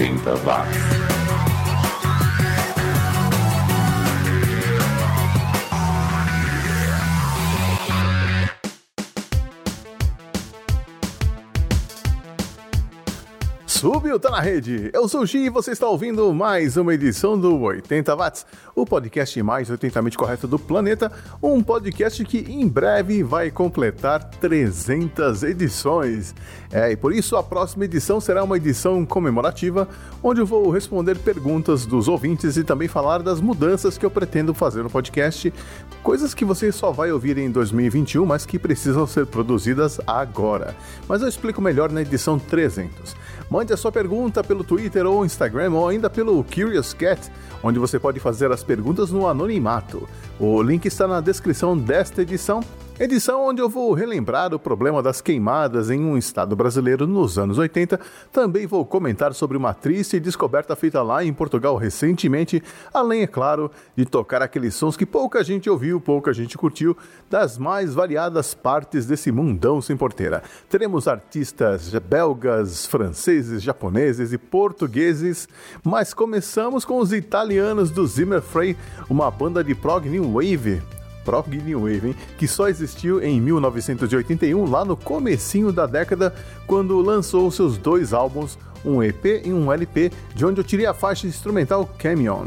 80 watts. Subiu, tá na rede. Eu sou o Gi e você está ouvindo mais uma edição do 80 Watts, o podcast mais 80mente correto do planeta, um podcast que em breve vai completar 300 edições. É, e por isso a próxima edição será uma edição comemorativa, onde eu vou responder perguntas dos ouvintes e também falar das mudanças que eu pretendo fazer no podcast, coisas que você só vai ouvir em 2021, mas que precisam ser produzidas agora. Mas eu explico melhor na edição 300. Mande a sua pergunta pelo Twitter ou Instagram ou ainda pelo Curious Cat, onde você pode fazer as perguntas no anonimato. O link está na descrição desta edição Edição onde eu vou relembrar o problema das queimadas em um estado brasileiro nos anos 80. Também vou comentar sobre uma triste descoberta feita lá em Portugal recentemente, além, é claro, de tocar aqueles sons que pouca gente ouviu, pouca gente curtiu, das mais variadas partes desse mundão sem porteira. Teremos artistas belgas, franceses, japoneses e portugueses, mas começamos com os italianos do Zimmer Frey, uma banda de prog new wave Prog New Wave, hein? que só existiu em 1981, lá no comecinho da década, quando lançou seus dois álbuns, um EP e um LP, de onde eu tirei a faixa instrumental Camion.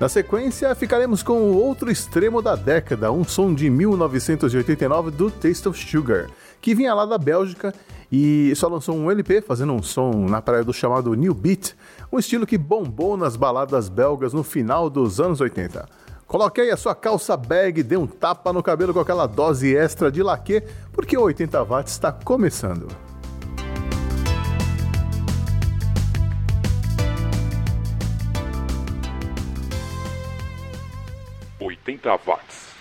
Na sequência, ficaremos com o outro extremo da década, um som de 1989 do Taste of Sugar, que vinha lá da Bélgica e só lançou um LP fazendo um som na praia do chamado New Beat, um estilo que bombou nas baladas belgas no final dos anos 80. Coloque aí a sua calça bag, dê um tapa no cabelo com aquela dose extra de laque, porque o 80 watts está começando. 80 watts.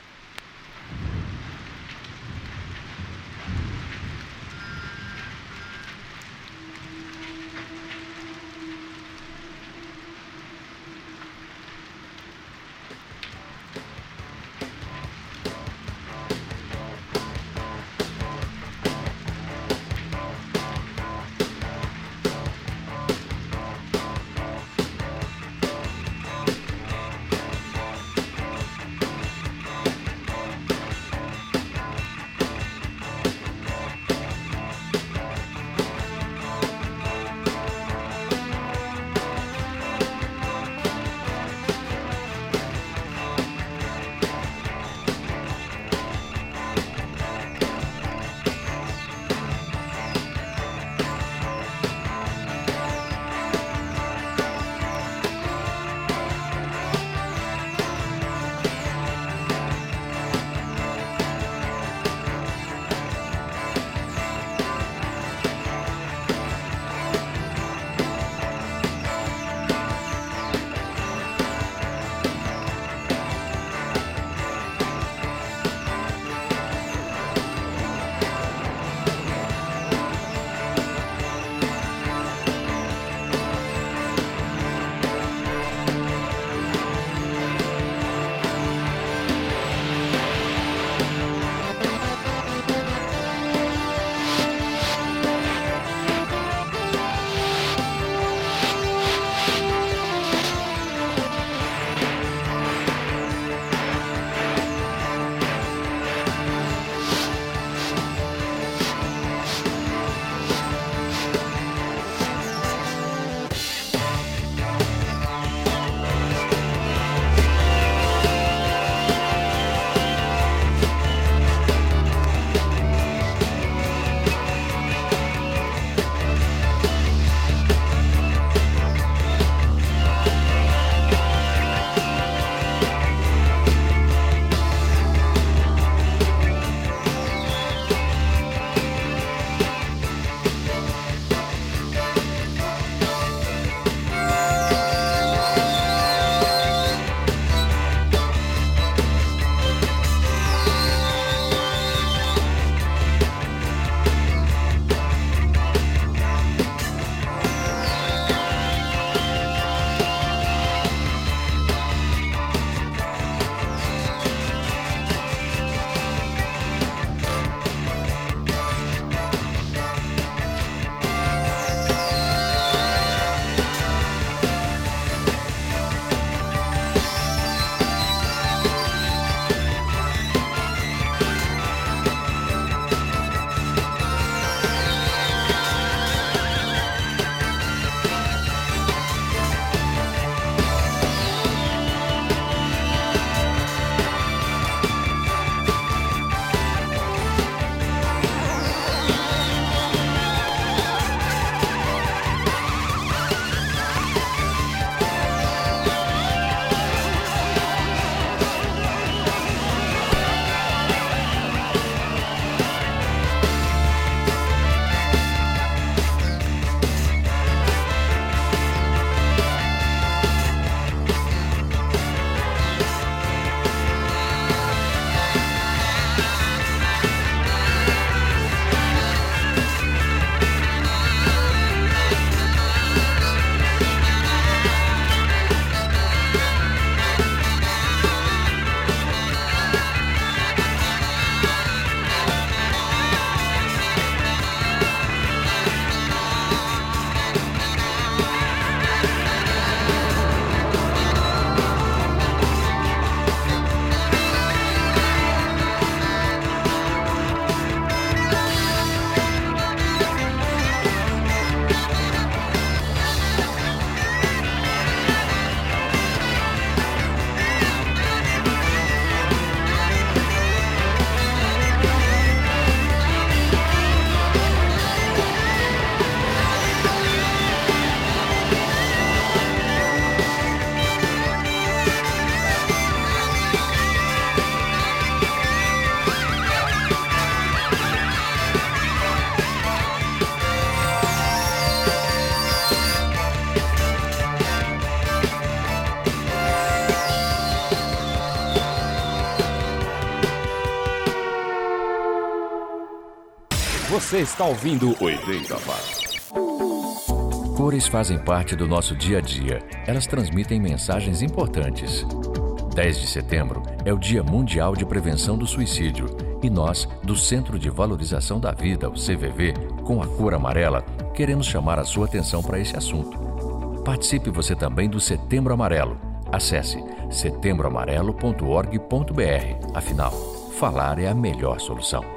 Você está ouvindo 80 Watts. Cores fazem parte do nosso dia a dia. Elas transmitem mensagens importantes. 10 de setembro é o Dia Mundial de Prevenção do Suicídio e nós, do Centro de Valorização da Vida, o CVV, com a cor amarela, queremos chamar a sua atenção para esse assunto. Participe você também do Setembro Amarelo. Acesse setembroamarelo.org.br. Afinal, falar é a melhor solução.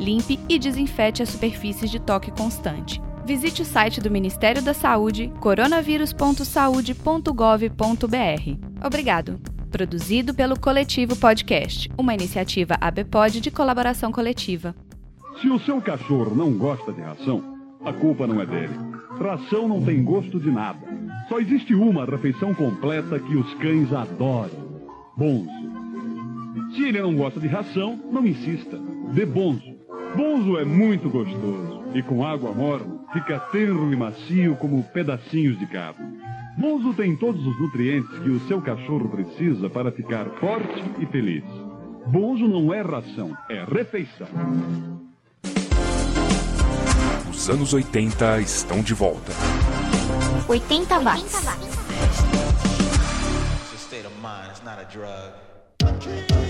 Limpe e desinfete as superfícies de toque constante. Visite o site do Ministério da Saúde, coronavírus.saude.gov.br. Obrigado. Produzido pelo Coletivo Podcast, uma iniciativa ABPOD de colaboração coletiva. Se o seu cachorro não gosta de ração, a culpa não é dele. Ração não tem gosto de nada. Só existe uma refeição completa que os cães adoram: bonzo. Se ele não gosta de ração, não insista. Dê bonzo. Bonzo é muito gostoso e com água morna fica tenro e macio como pedacinhos de carne. Bonzo tem todos os nutrientes que o seu cachorro precisa para ficar forte e feliz. Bonzo não é ração, é refeição. Os anos 80 estão de volta. 80 watts. It's a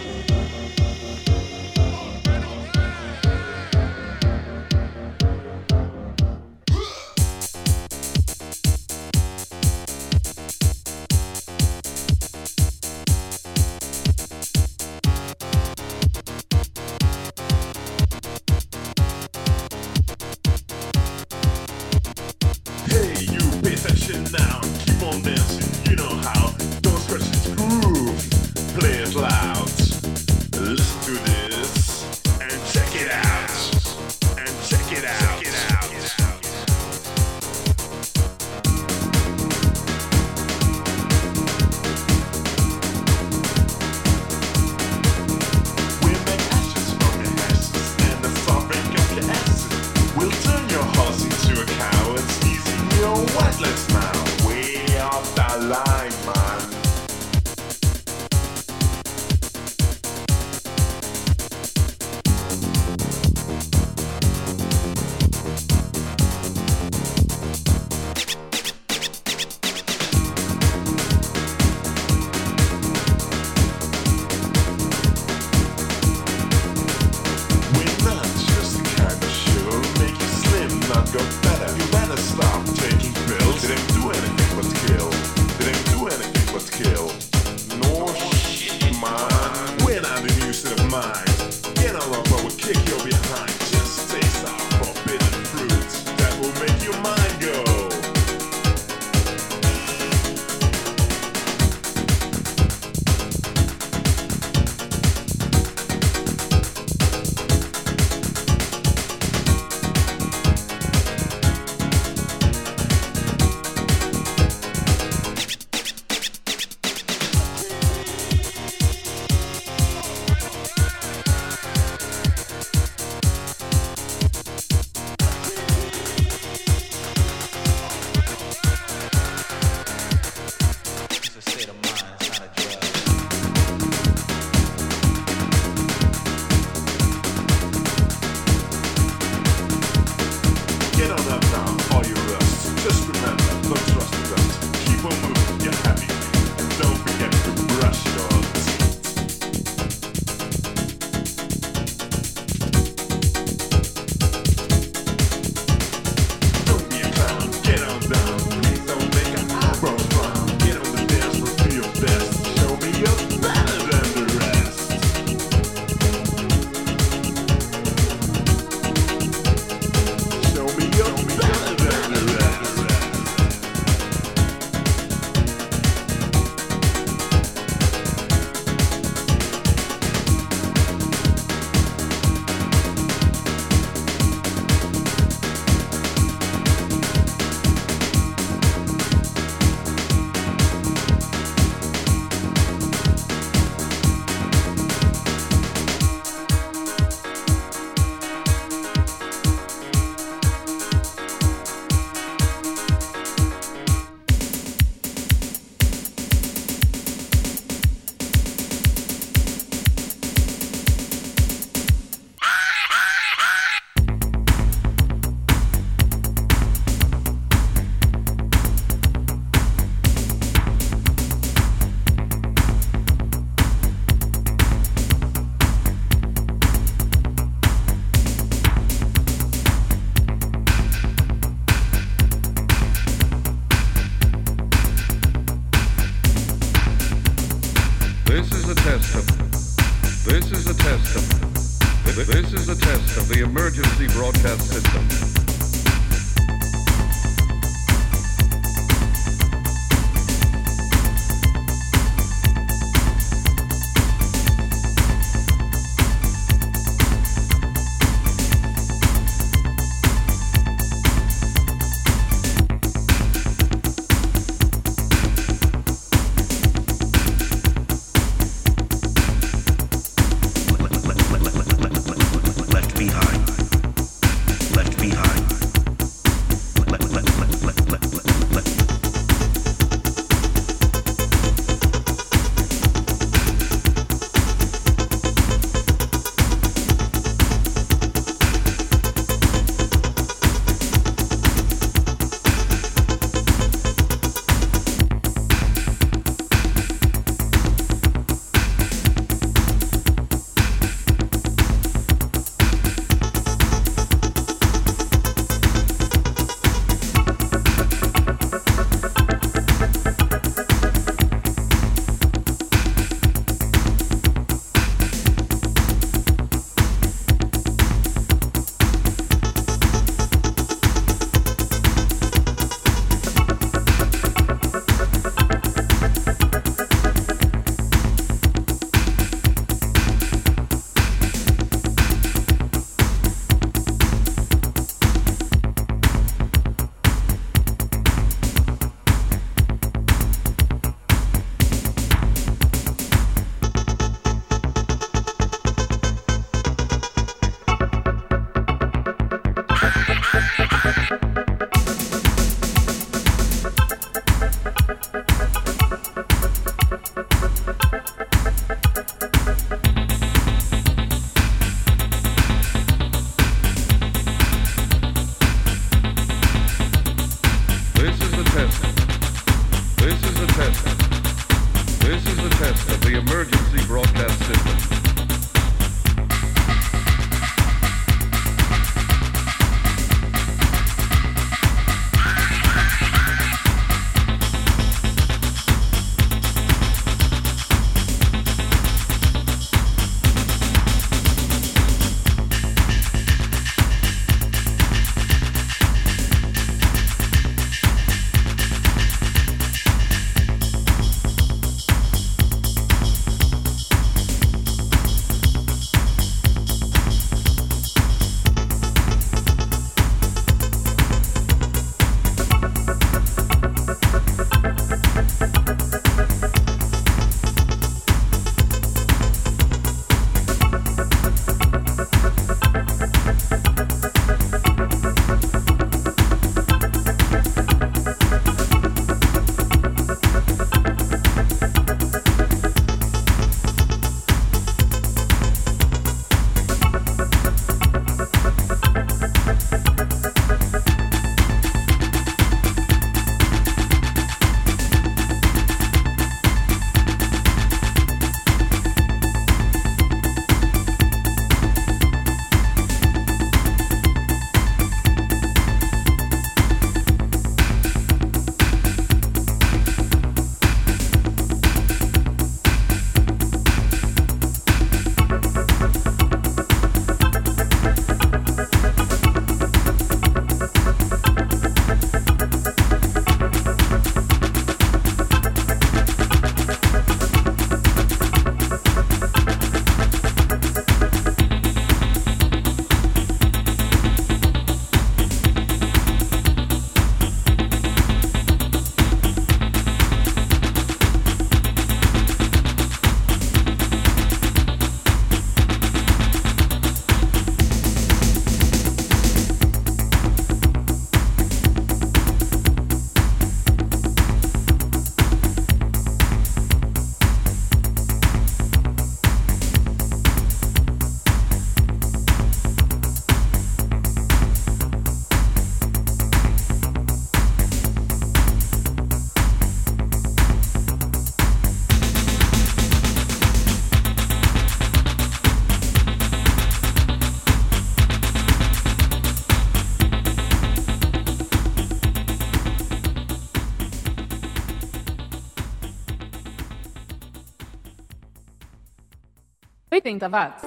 80 watts.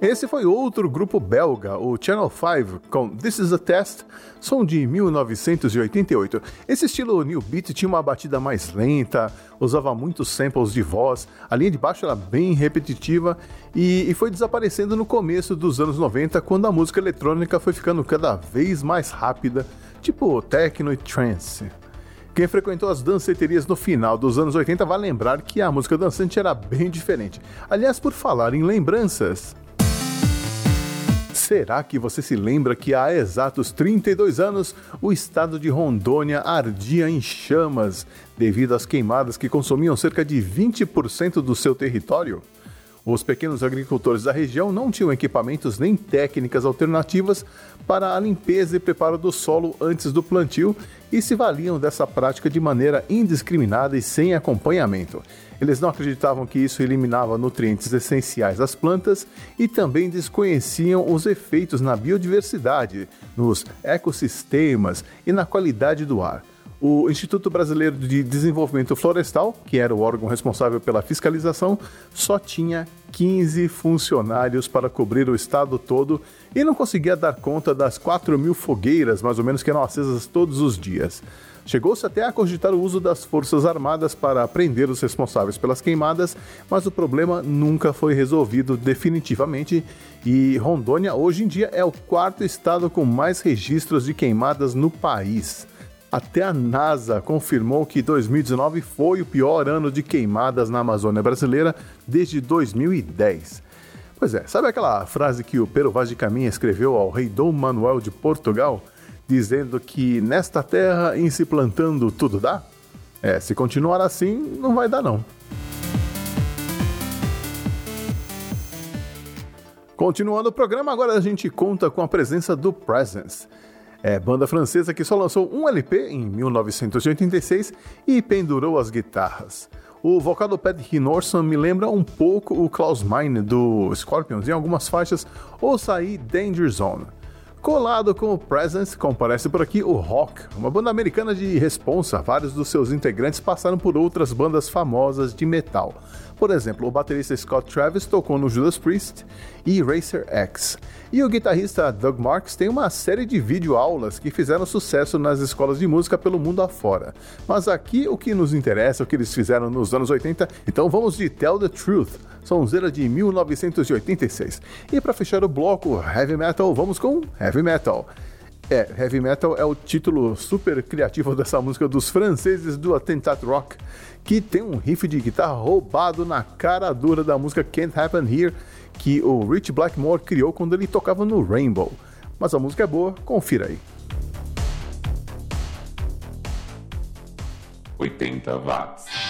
Esse foi outro grupo belga, o Channel 5, com This Is a Test, som de 1988. Esse estilo New Beat tinha uma batida mais lenta, usava muitos samples de voz, a linha de baixo era bem repetitiva e, e foi desaparecendo no começo dos anos 90, quando a música eletrônica foi ficando cada vez mais rápida, tipo techno e trance. Quem frequentou as danceterias no final dos anos 80 vai lembrar que a música dançante era bem diferente. Aliás, por falar em lembranças, Será que você se lembra que há exatos 32 anos o estado de Rondônia ardia em chamas devido às queimadas que consumiam cerca de 20% do seu território? Os pequenos agricultores da região não tinham equipamentos nem técnicas alternativas para a limpeza e preparo do solo antes do plantio e se valiam dessa prática de maneira indiscriminada e sem acompanhamento. Eles não acreditavam que isso eliminava nutrientes essenciais das plantas e também desconheciam os efeitos na biodiversidade, nos ecossistemas e na qualidade do ar. O Instituto Brasileiro de Desenvolvimento Florestal, que era o órgão responsável pela fiscalização, só tinha 15 funcionários para cobrir o estado todo e não conseguia dar conta das 4 mil fogueiras, mais ou menos, que eram acesas todos os dias. Chegou-se até a cogitar o uso das Forças Armadas para prender os responsáveis pelas queimadas, mas o problema nunca foi resolvido definitivamente e Rondônia hoje em dia é o quarto estado com mais registros de queimadas no país. Até a NASA confirmou que 2019 foi o pior ano de queimadas na Amazônia brasileira desde 2010. Pois é, sabe aquela frase que o Pero Vaz de Caminha escreveu ao rei Dom Manuel de Portugal, dizendo que nesta terra, em se plantando, tudo dá? É, se continuar assim, não vai dar não. Continuando o programa, agora a gente conta com a presença do Presence. É banda francesa que só lançou um LP em 1986 e pendurou as guitarras. O vocal do Pat Norson me lembra um pouco o Klaus Meine do Scorpions em algumas faixas, ou sair Danger Zone. Colado com o Presence, comparece por aqui o Rock, uma banda americana de responsa. Vários dos seus integrantes passaram por outras bandas famosas de metal. Por exemplo, o baterista Scott Travis tocou no Judas Priest e Racer X. E o guitarrista Doug Marks tem uma série de videoaulas que fizeram sucesso nas escolas de música pelo mundo afora. Mas aqui o que nos interessa é o que eles fizeram nos anos 80, então vamos de Tell the Truth, sonzeira de 1986. E para fechar o bloco Heavy Metal, vamos com Heavy Metal. É, Heavy Metal é o título super criativo dessa música dos franceses do Attentat Rock, que tem um riff de guitarra roubado na cara dura da música Can't Happen Here, que o Rich Blackmore criou quando ele tocava no Rainbow. Mas a música é boa, confira aí. 80 watts.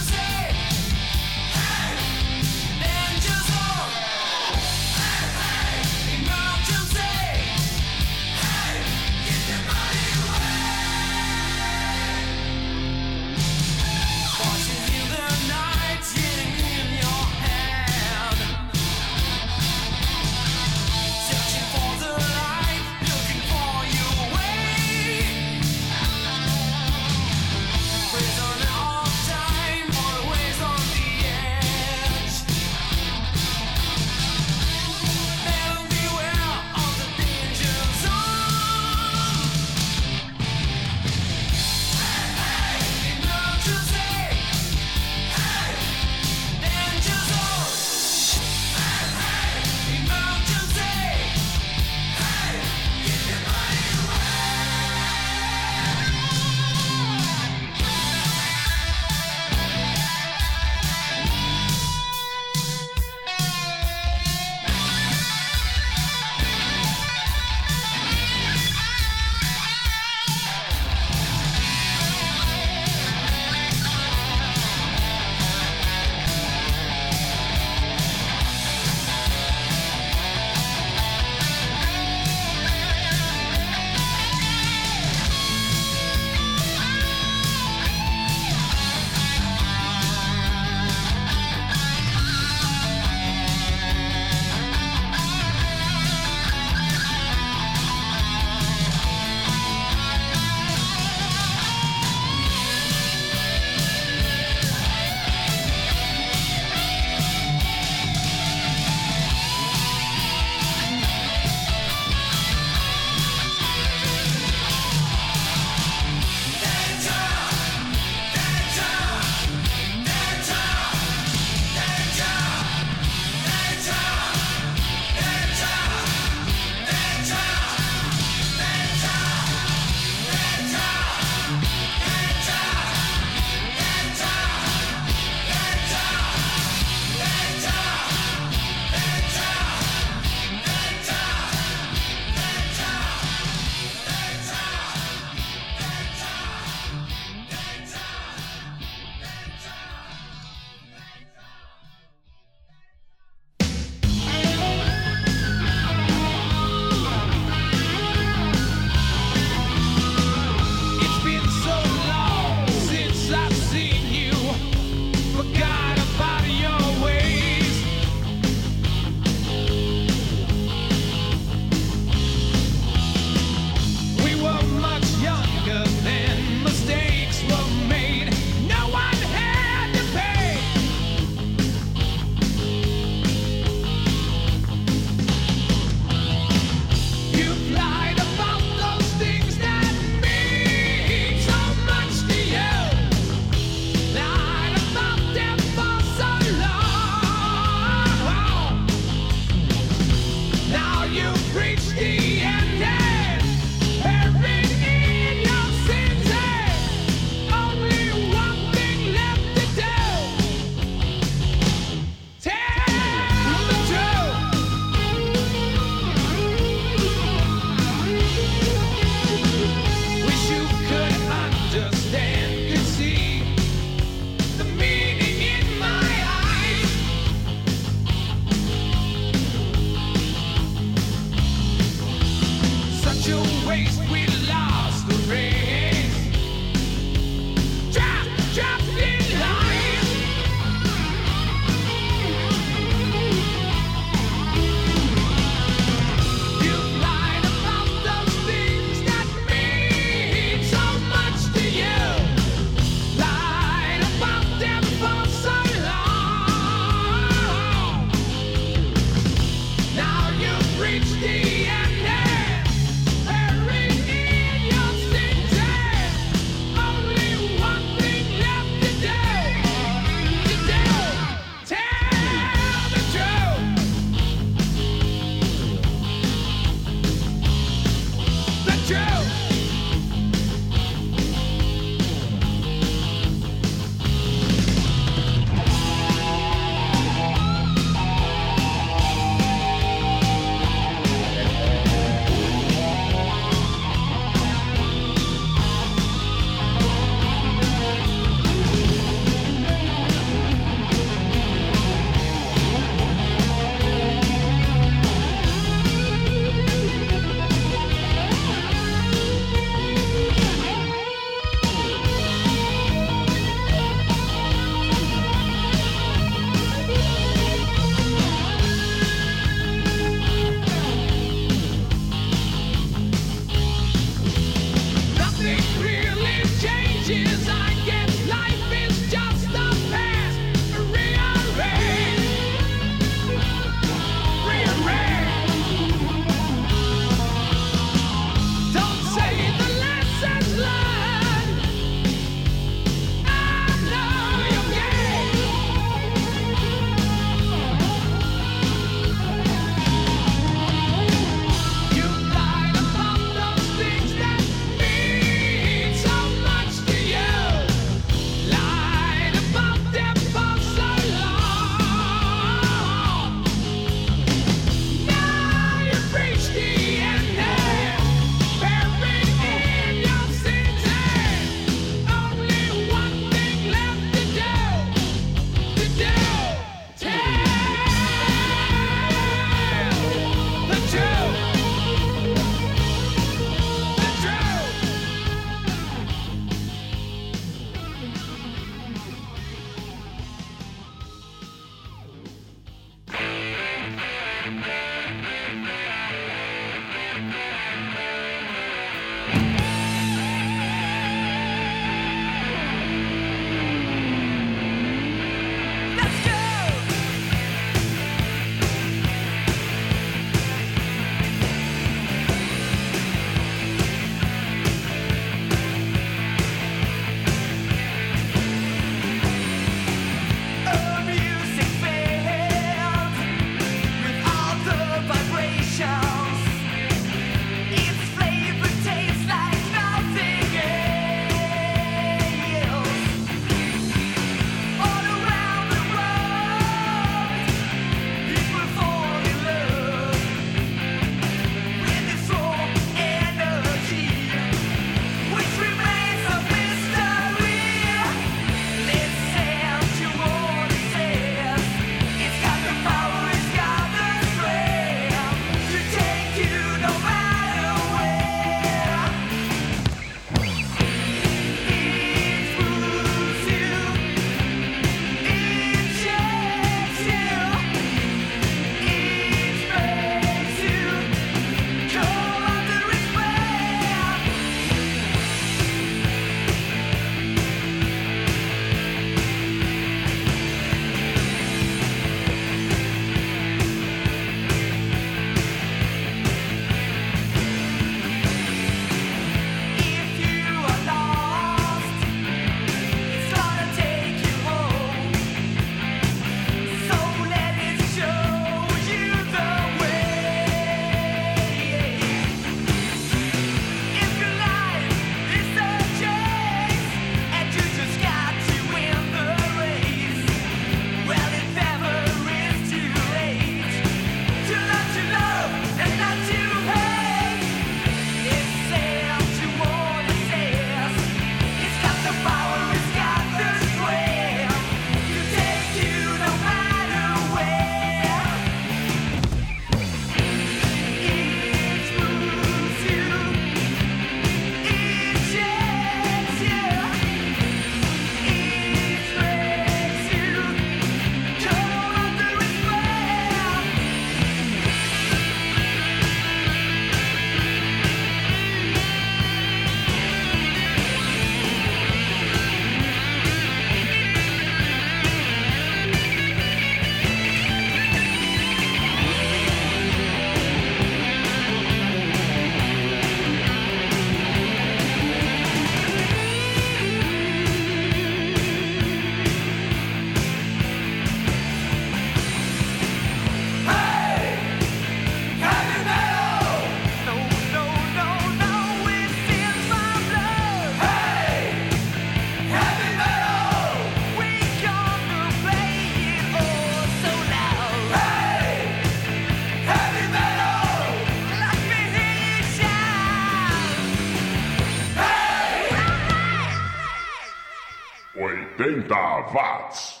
80 watts.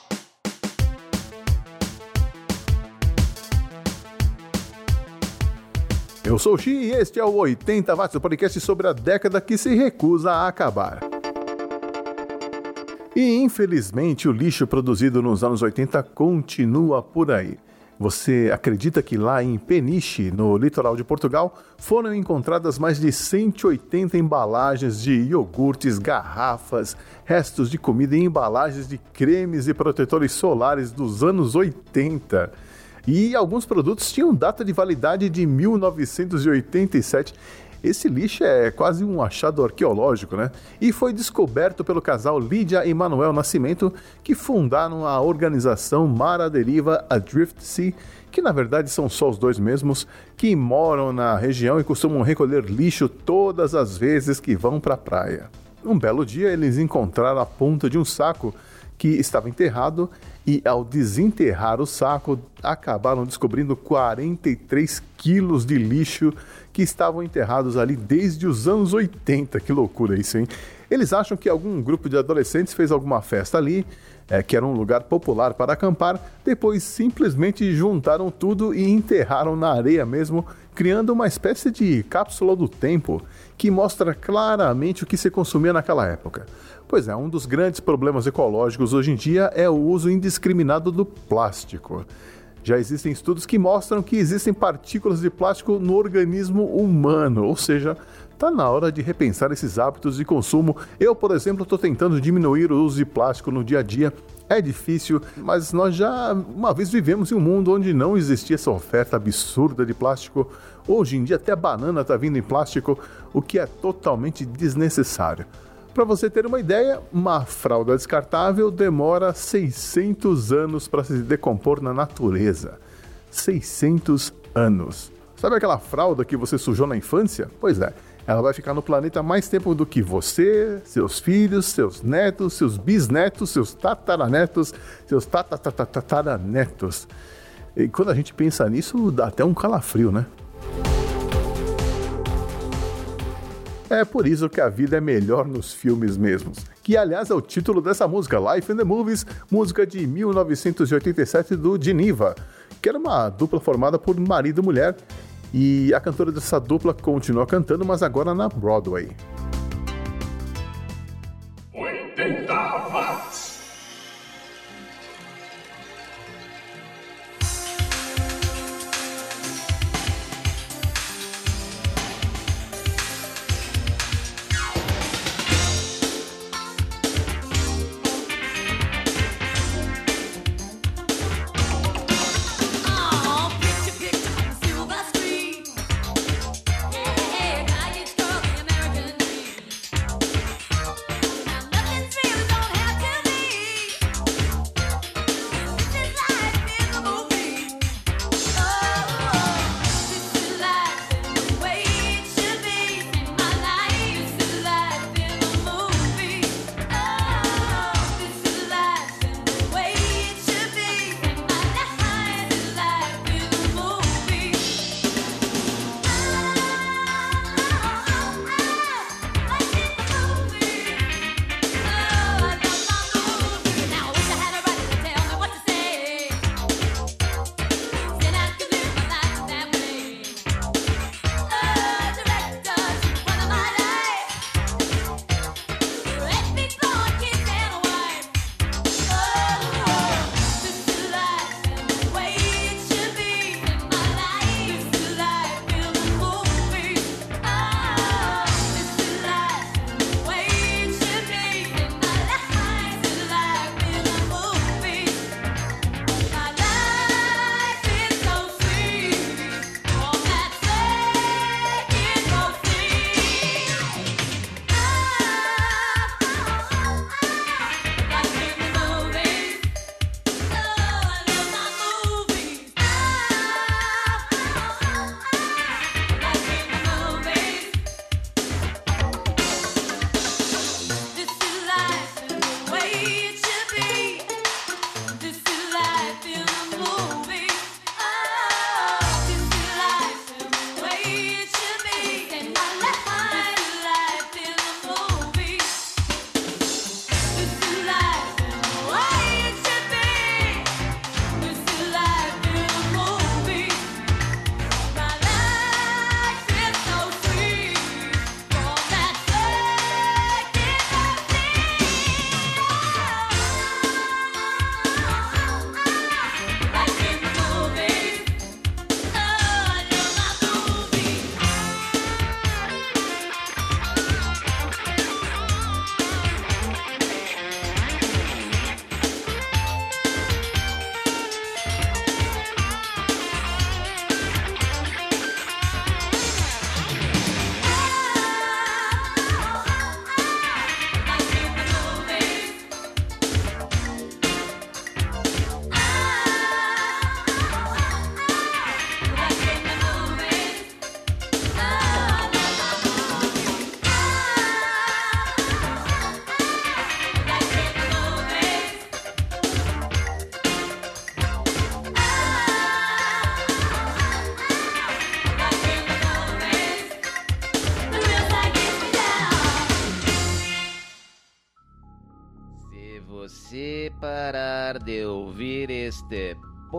Eu sou o Xi e este é o 80 Watts, o podcast sobre a década que se recusa a acabar. E infelizmente o lixo produzido nos anos 80 continua por aí. Você acredita que lá em Peniche, no litoral de Portugal, foram encontradas mais de 180 embalagens de iogurtes, garrafas, restos de comida e embalagens de cremes e protetores solares dos anos 80? E alguns produtos tinham data de validade de 1987. Esse lixo é quase um achado arqueológico, né? E foi descoberto pelo casal Lídia e Manuel Nascimento, que fundaram a organização Mar à Deriva Adrift Sea, que na verdade são só os dois mesmos, que moram na região e costumam recolher lixo todas as vezes que vão para a praia. Um belo dia eles encontraram a ponta de um saco que estava enterrado e ao desenterrar o saco acabaram descobrindo 43 quilos de lixo que estavam enterrados ali desde os anos 80. Que loucura isso, hein? Eles acham que algum grupo de adolescentes fez alguma festa ali, é, que era um lugar popular para acampar, depois simplesmente juntaram tudo e enterraram na areia mesmo, criando uma espécie de cápsula do tempo que mostra claramente o que se consumia naquela época. Pois é, um dos grandes problemas ecológicos hoje em dia é o uso indiscriminado do plástico. Já existem estudos que mostram que existem partículas de plástico no organismo humano, ou seja, está na hora de repensar esses hábitos de consumo. Eu, por exemplo, estou tentando diminuir o uso de plástico no dia a dia. É difícil, mas nós já uma vez vivemos em um mundo onde não existia essa oferta absurda de plástico. Hoje em dia, até a banana está vindo em plástico, o que é totalmente desnecessário. Para você ter uma ideia, uma fralda descartável demora 600 anos para se decompor na natureza. 600 anos. Sabe aquela fralda que você sujou na infância? Pois é, ela vai ficar no planeta mais tempo do que você, seus filhos, seus netos, seus bisnetos, seus tataranetos, seus tataranetos. E quando a gente pensa nisso, dá até um calafrio, né? É por isso que a vida é melhor nos filmes mesmos. Que, aliás, é o título dessa música, Life in the Movies, música de 1987 do Geneva, que era uma dupla formada por marido e mulher. E a cantora dessa dupla continua cantando, mas agora na Broadway. 80 watts.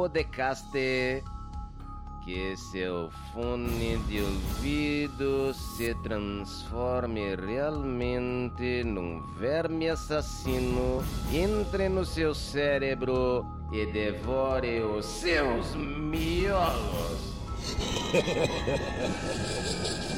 Podcast, que seu fone de ouvido se transforme realmente num verme assassino, entre no seu cérebro e devore os seus miolos.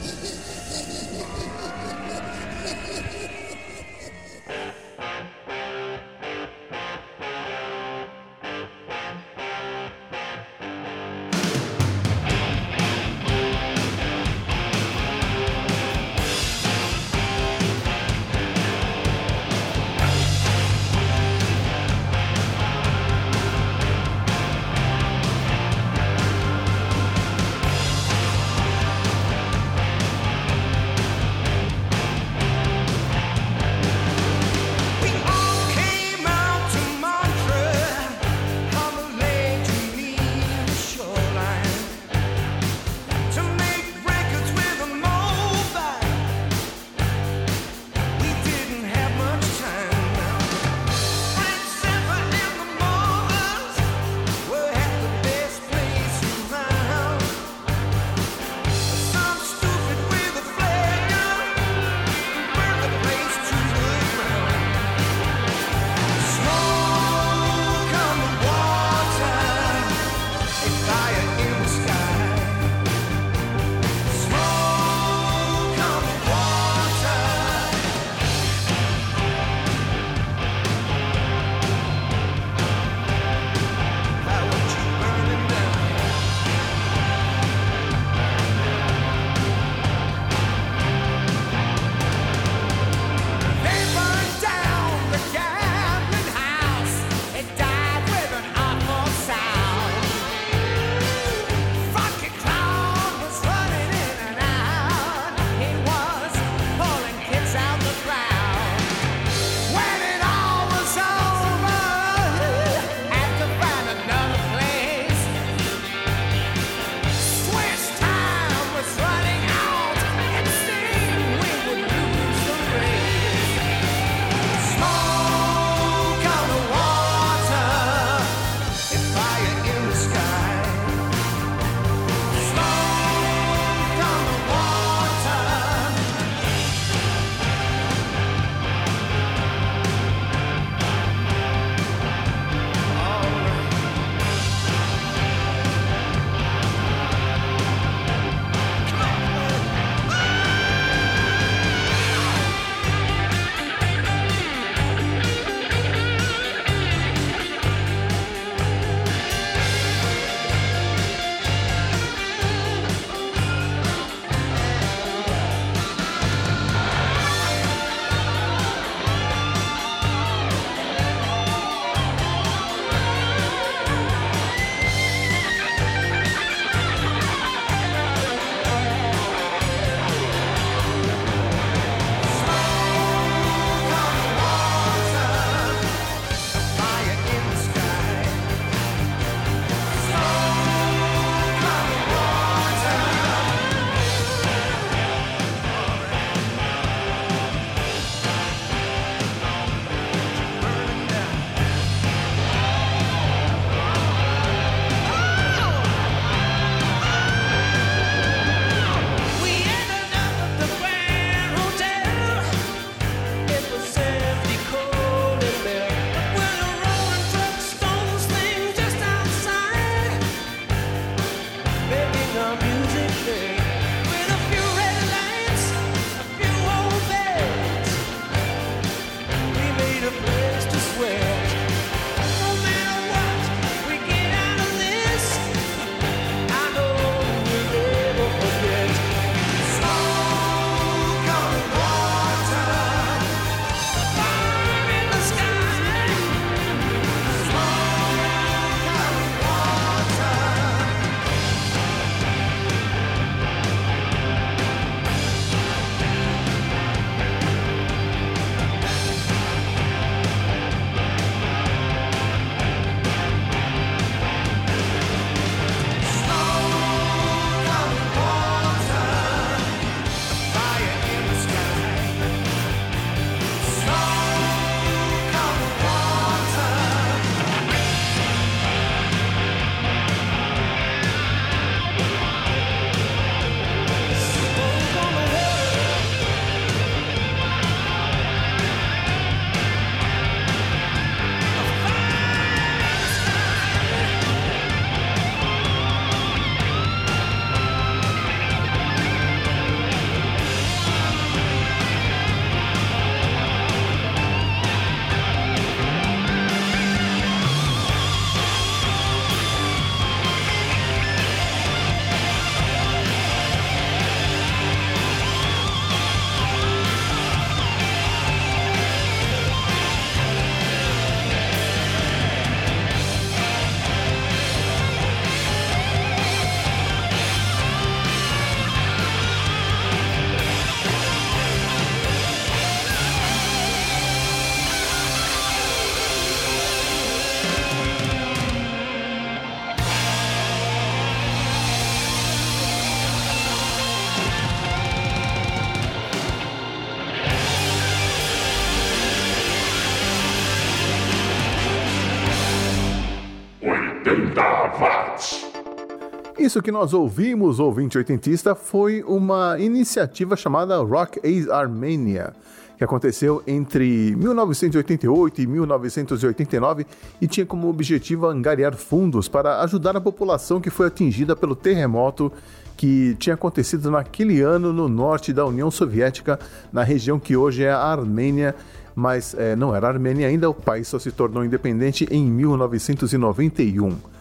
Isso que nós ouvimos, ouvinte oitentista, foi uma iniciativa chamada Rock Aid Armenia, que aconteceu entre 1988 e 1989 e tinha como objetivo angariar fundos para ajudar a população que foi atingida pelo terremoto que tinha acontecido naquele ano no norte da União Soviética, na região que hoje é a Armênia, mas eh, não era a Armênia ainda, o país só se tornou independente em 1991.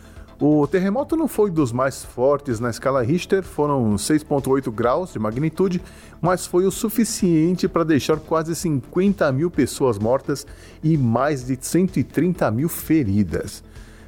O terremoto não foi dos mais fortes na escala Richter, foram 6,8 graus de magnitude, mas foi o suficiente para deixar quase 50 mil pessoas mortas e mais de 130 mil feridas.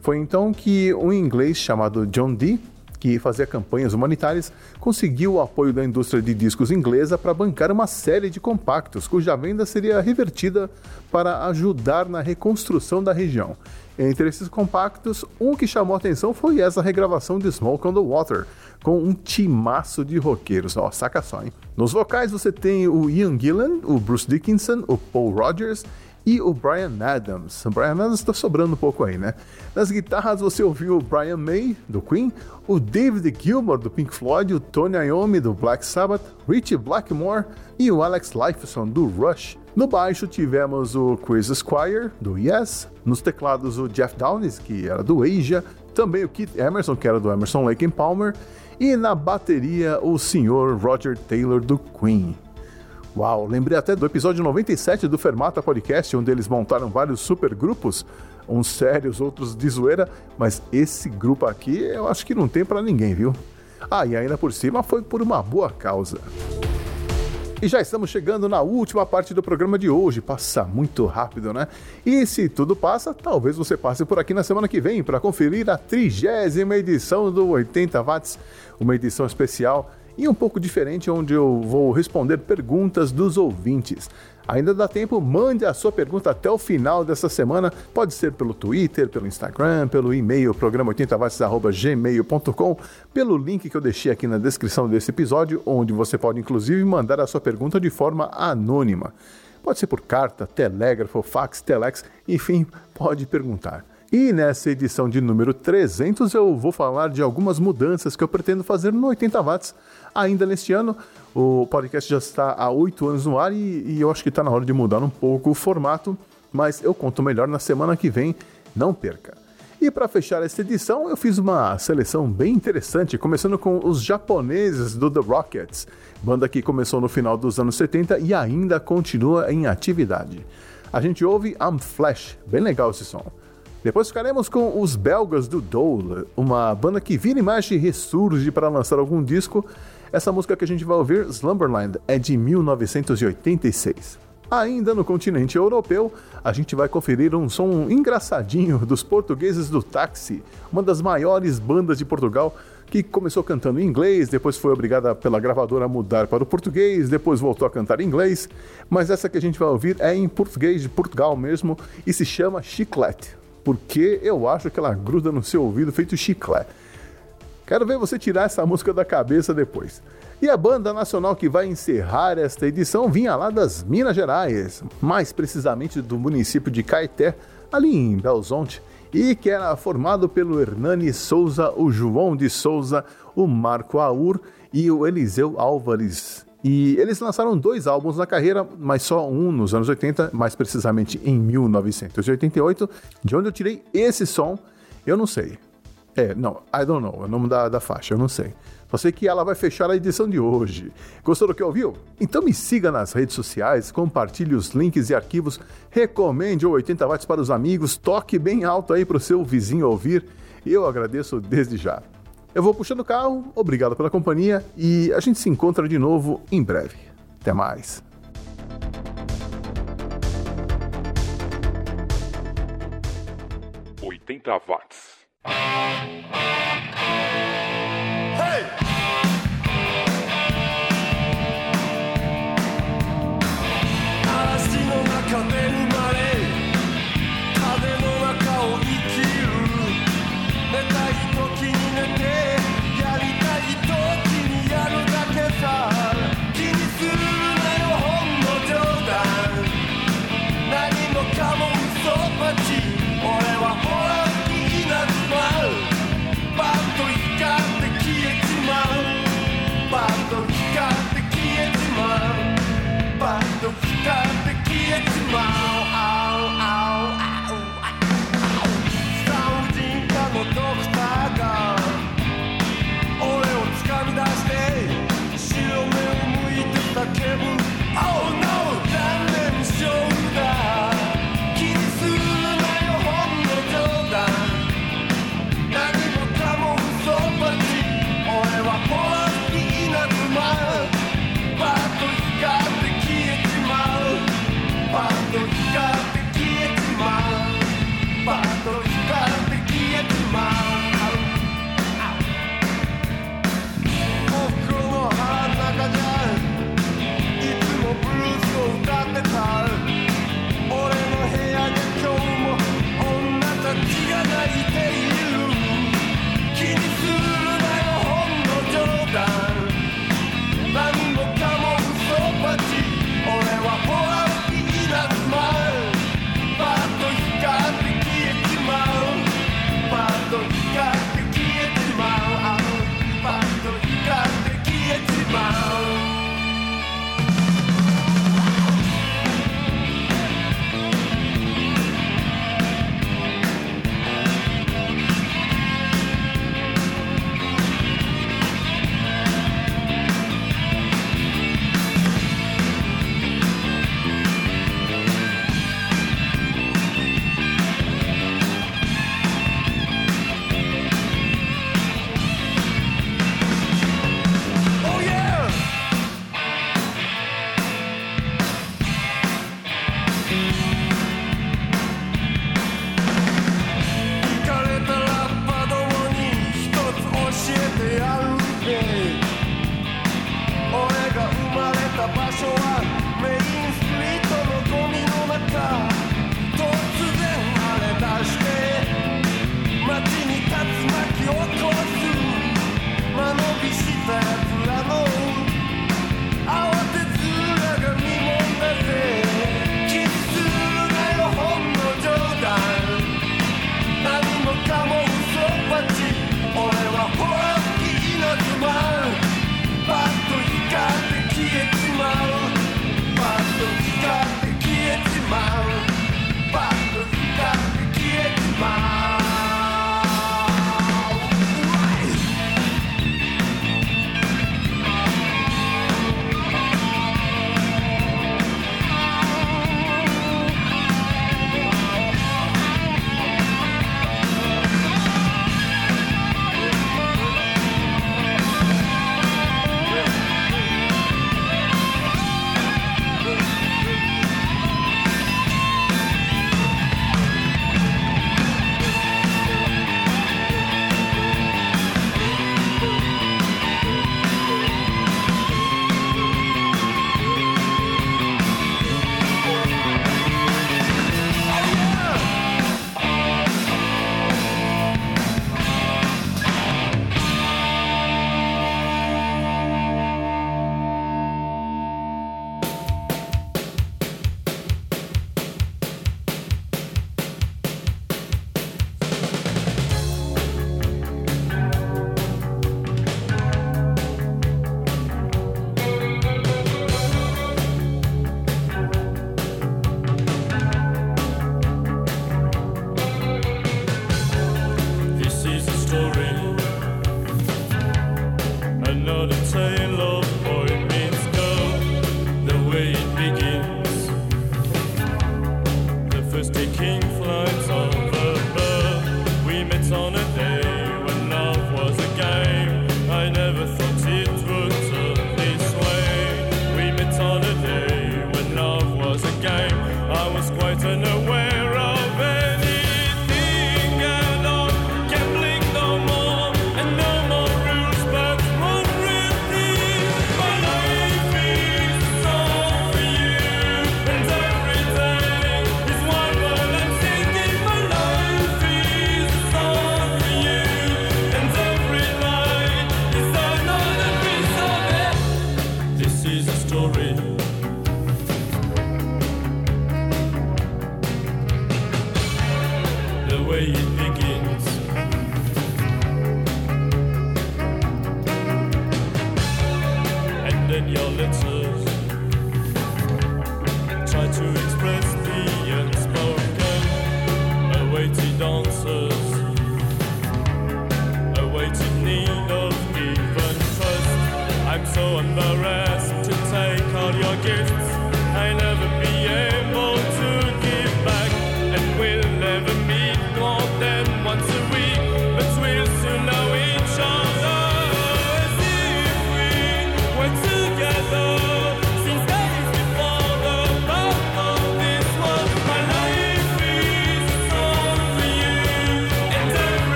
Foi então que um inglês chamado John Dee, que fazia campanhas humanitárias, conseguiu o apoio da indústria de discos inglesa para bancar uma série de compactos, cuja venda seria revertida para ajudar na reconstrução da região. Entre esses compactos, um que chamou atenção foi essa regravação de Smoke on the Water, com um timaço de roqueiros. Ó, saca só, hein? Nos vocais você tem o Ian Gillan, o Bruce Dickinson, o Paul Rogers e o Brian Adams. O Brian Adams está sobrando um pouco aí, né? Nas guitarras você ouviu o Brian May, do Queen, o David Gilmour, do Pink Floyd, o Tony Iommi, do Black Sabbath, Richie Blackmore e o Alex Lifeson, do Rush. No baixo tivemos o Chris Squire, do Yes, nos teclados o Jeff Downes, que era do Asia, também o Keith Emerson, que era do Emerson Lake Palmer, e na bateria o senhor Roger Taylor, do Queen. Uau, lembrei até do episódio 97 do Fermata Podcast, onde eles montaram vários supergrupos, uns sérios, outros de zoeira, mas esse grupo aqui eu acho que não tem para ninguém, viu? Ah, e ainda por cima foi por uma boa causa. E já estamos chegando na última parte do programa de hoje. Passa muito rápido, né? E se tudo passa, talvez você passe por aqui na semana que vem para conferir a trigésima edição do 80 Watts, uma edição especial e um pouco diferente, onde eu vou responder perguntas dos ouvintes. Ainda dá tempo, mande a sua pergunta até o final dessa semana. Pode ser pelo Twitter, pelo Instagram, pelo e-mail, programa80watts.gmail.com, pelo link que eu deixei aqui na descrição desse episódio, onde você pode inclusive mandar a sua pergunta de forma anônima. Pode ser por carta, telégrafo, fax, telex, enfim, pode perguntar. E nessa edição de número 300 eu vou falar de algumas mudanças que eu pretendo fazer no 80 watts ainda neste ano. O podcast já está há oito anos no ar e, e eu acho que está na hora de mudar um pouco o formato, mas eu conto melhor na semana que vem, não perca. E para fechar esta edição, eu fiz uma seleção bem interessante, começando com os japoneses do The Rockets, banda que começou no final dos anos 70 e ainda continua em atividade. A gente ouve I'm Flash, bem legal esse som. Depois ficaremos com os belgas do Dole, uma banda que vira e mexe ressurge para lançar algum disco. Essa música que a gente vai ouvir, Slumberland, é de 1986. Ainda no continente europeu, a gente vai conferir um som engraçadinho dos portugueses do Táxi, uma das maiores bandas de Portugal que começou cantando em inglês, depois foi obrigada pela gravadora a mudar para o português, depois voltou a cantar em inglês, mas essa que a gente vai ouvir é em português de Portugal mesmo e se chama Chiclete, porque eu acho que ela gruda no seu ouvido feito chiclete. Quero ver você tirar essa música da cabeça depois. E a banda nacional que vai encerrar esta edição vinha lá das Minas Gerais, mais precisamente do município de Caeté, ali em Belzonte, e que era formado pelo Hernani Souza, o João de Souza, o Marco Aur e o Eliseu Álvares. E eles lançaram dois álbuns na carreira, mas só um nos anos 80, mais precisamente em 1988, de onde eu tirei esse som, eu não sei. É, não, I don't know, é o nome da, da faixa, eu não sei. Só sei que ela vai fechar a edição de hoje. Gostou do que ouviu? Então me siga nas redes sociais, compartilhe os links e arquivos, recomende o 80 watts para os amigos, toque bem alto aí para o seu vizinho ouvir. Eu agradeço desde já. Eu vou puxando o carro, obrigado pela companhia e a gente se encontra de novo em breve. Até mais. Oitenta watts. Você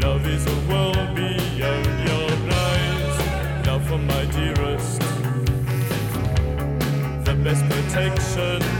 Love is a world beyond your blinds. For my dearest, the best protection.